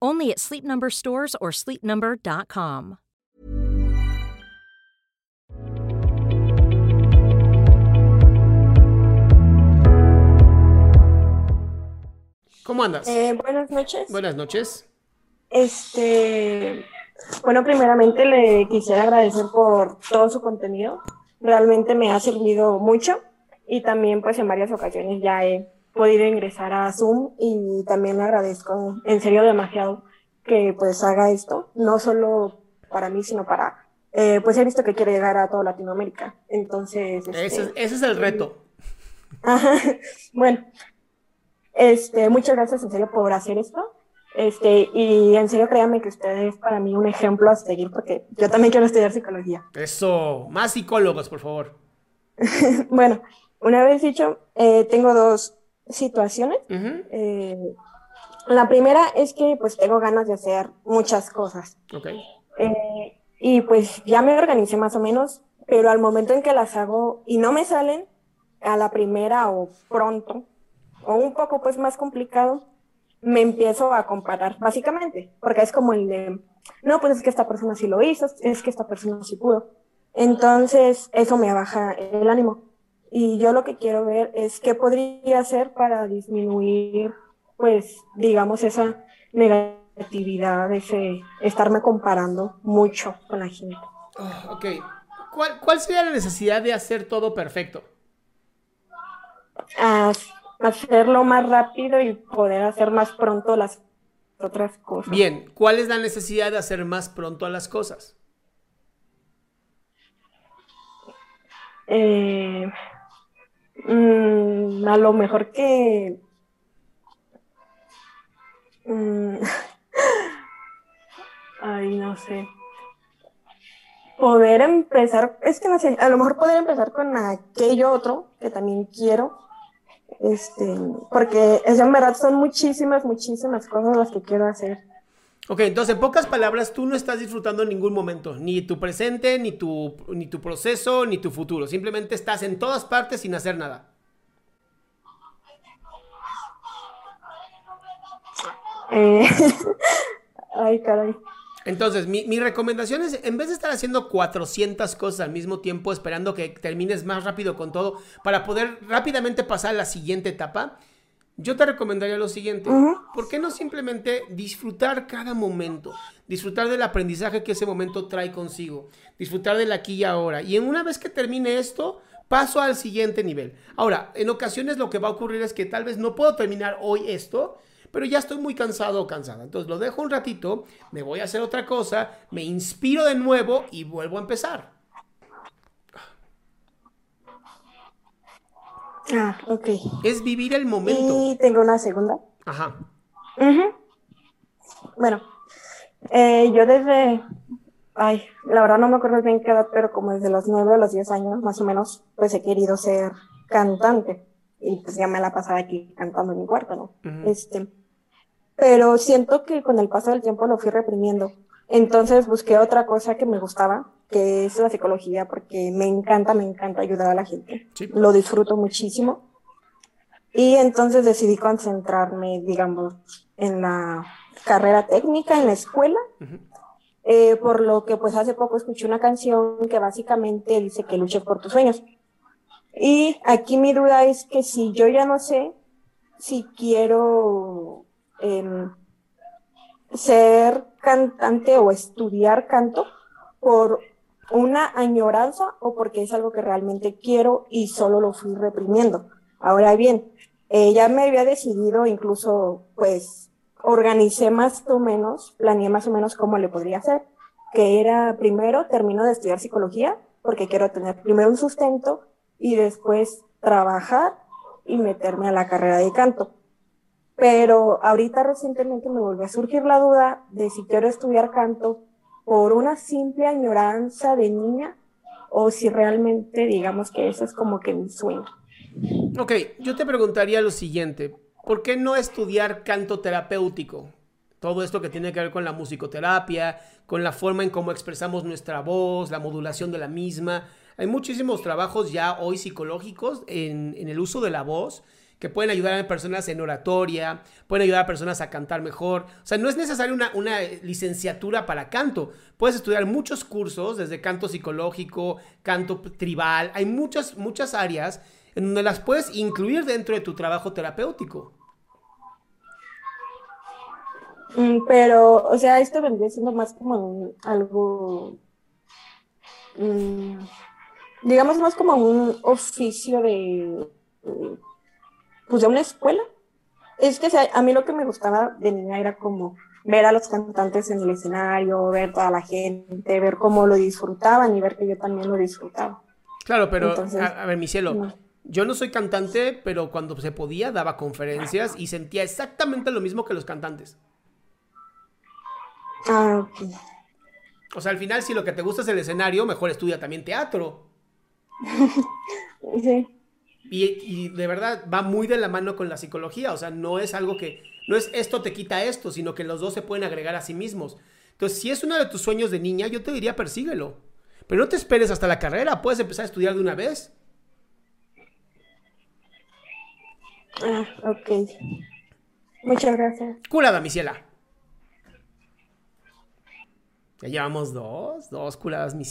Only at Sleep Number stores or sleepnumber.com. ¿Cómo andas? Eh, buenas noches. Buenas noches. Este, bueno, primeramente le quisiera agradecer por todo su contenido. Realmente me ha servido mucho y también pues en varias ocasiones ya he podido ingresar a Zoom y también le agradezco en serio demasiado que pues haga esto, no solo para mí, sino para, eh, pues he visto que quiere llegar a toda Latinoamérica. Entonces... Ese, es- este, ese es el reto. Ajá. Bueno, este, muchas gracias en serio por hacer esto. Este, y en serio créanme que usted es para mí un ejemplo a seguir porque yo también quiero estudiar psicología. Eso. Más psicólogos, por favor. Bueno, una vez dicho, eh, tengo dos situaciones. Eh, la primera es que pues tengo ganas de hacer muchas cosas. Eh, y pues ya me organicé más o menos, pero al momento en que las hago y no me salen a la primera o pronto, o un poco pues más complicado, me empiezo a comparar, básicamente, porque es como el de, no, pues es que esta persona sí lo hizo, es que esta persona sí pudo. Entonces, eso me baja el ánimo. Y yo lo que quiero ver es qué podría hacer para disminuir, pues, digamos, esa negatividad, ese estarme comparando mucho con la gente. Oh, ok. ¿Cuál, ¿Cuál sería la necesidad de hacer todo perfecto? A hacerlo más rápido y poder hacer más pronto las otras cosas. Bien, ¿cuál es la necesidad de hacer más pronto a las cosas? Eh, mm, a lo mejor que... mm, ay, no sé. Poder empezar, es que no sé, a lo mejor poder empezar con aquello otro que también quiero. Este, porque es en verdad son muchísimas, muchísimas cosas las que quiero hacer. Ok, entonces en pocas palabras, tú no estás disfrutando en ningún momento, ni tu presente, ni tu, ni tu proceso, ni tu futuro. Simplemente estás en todas partes sin hacer nada. Eh, ay, caray. Entonces, mi, mi recomendación es, en vez de estar haciendo 400 cosas al mismo tiempo, esperando que termines más rápido con todo, para poder rápidamente pasar a la siguiente etapa, yo te recomendaría lo siguiente. ¿Por qué no simplemente disfrutar cada momento? Disfrutar del aprendizaje que ese momento trae consigo. Disfrutar del aquí y ahora. Y en una vez que termine esto, paso al siguiente nivel. Ahora, en ocasiones lo que va a ocurrir es que tal vez no puedo terminar hoy esto, pero ya estoy muy cansado o cansada. Entonces lo dejo un ratito, me voy a hacer otra cosa, me inspiro de nuevo y vuelvo a empezar. Ah, ok. Es vivir el momento. Y tengo una segunda. Ajá. Bueno, eh, yo desde, ay, la verdad no me acuerdo bien qué edad, pero como desde los 9 a los 10 años, más o menos, pues he querido ser cantante. Y pues ya me la pasaba aquí cantando en mi cuarto, ¿no? Este, pero siento que con el paso del tiempo lo fui reprimiendo. Entonces busqué otra cosa que me gustaba, que es la psicología, porque me encanta, me encanta ayudar a la gente. Sí. Lo disfruto muchísimo. Y entonces decidí concentrarme, digamos, en la carrera técnica, en la escuela. Eh, por lo que pues hace poco escuché una canción que básicamente dice que luches por tus sueños. Y aquí mi duda es que si yo ya no sé si quiero em, ser cantante o estudiar canto por una añoranza o porque es algo que realmente quiero y solo lo fui reprimiendo. Ahora bien, eh, ya me había decidido, incluso pues organicé más o menos, planeé más o menos cómo le podría hacer, que era primero termino de estudiar psicología porque quiero tener primero un sustento y después trabajar y meterme a la carrera de canto. Pero ahorita recientemente me volvió a surgir la duda de si quiero estudiar canto por una simple añoranza de niña o si realmente digamos que eso es como que mi sueño. Ok, yo te preguntaría lo siguiente, ¿por qué no estudiar canto terapéutico? Todo esto que tiene que ver con la musicoterapia, con la forma en cómo expresamos nuestra voz, la modulación de la misma. Hay muchísimos trabajos ya hoy psicológicos en, en el uso de la voz que pueden ayudar a personas en oratoria, pueden ayudar a personas a cantar mejor. O sea, no es necesario una, una licenciatura para canto. Puedes estudiar muchos cursos, desde canto psicológico, canto tribal. Hay muchas, muchas áreas en donde las puedes incluir dentro de tu trabajo terapéutico. Mm, pero, o sea, esto vendría siendo más como algo, mm, digamos, más como un oficio de pues de una escuela. Es que a mí lo que me gustaba de niña era como ver a los cantantes en el escenario, ver toda la gente, ver cómo lo disfrutaban y ver que yo también lo disfrutaba. Claro, pero a, ver, mi cielo, yo no soy cantante, pero cuando se podía daba conferencias y sentía exactamente lo mismo que los cantantes. Ah, ok. O sea, al final, si lo que te gusta es el escenario, mejor estudia también teatro. sí. Y, de verdad va muy de la mano con la psicología, o sea, no es algo que, no es esto te quita esto, sino que los dos se pueden agregar a sí mismos. Entonces, si es uno de tus sueños de niña, yo te diría persíguelo. Pero no te esperes hasta la carrera, puedes empezar a estudiar de una vez. Ah, ok. Muchas gracias. Curada, mi ciela. Ya llevamos dos, dos curadas, mis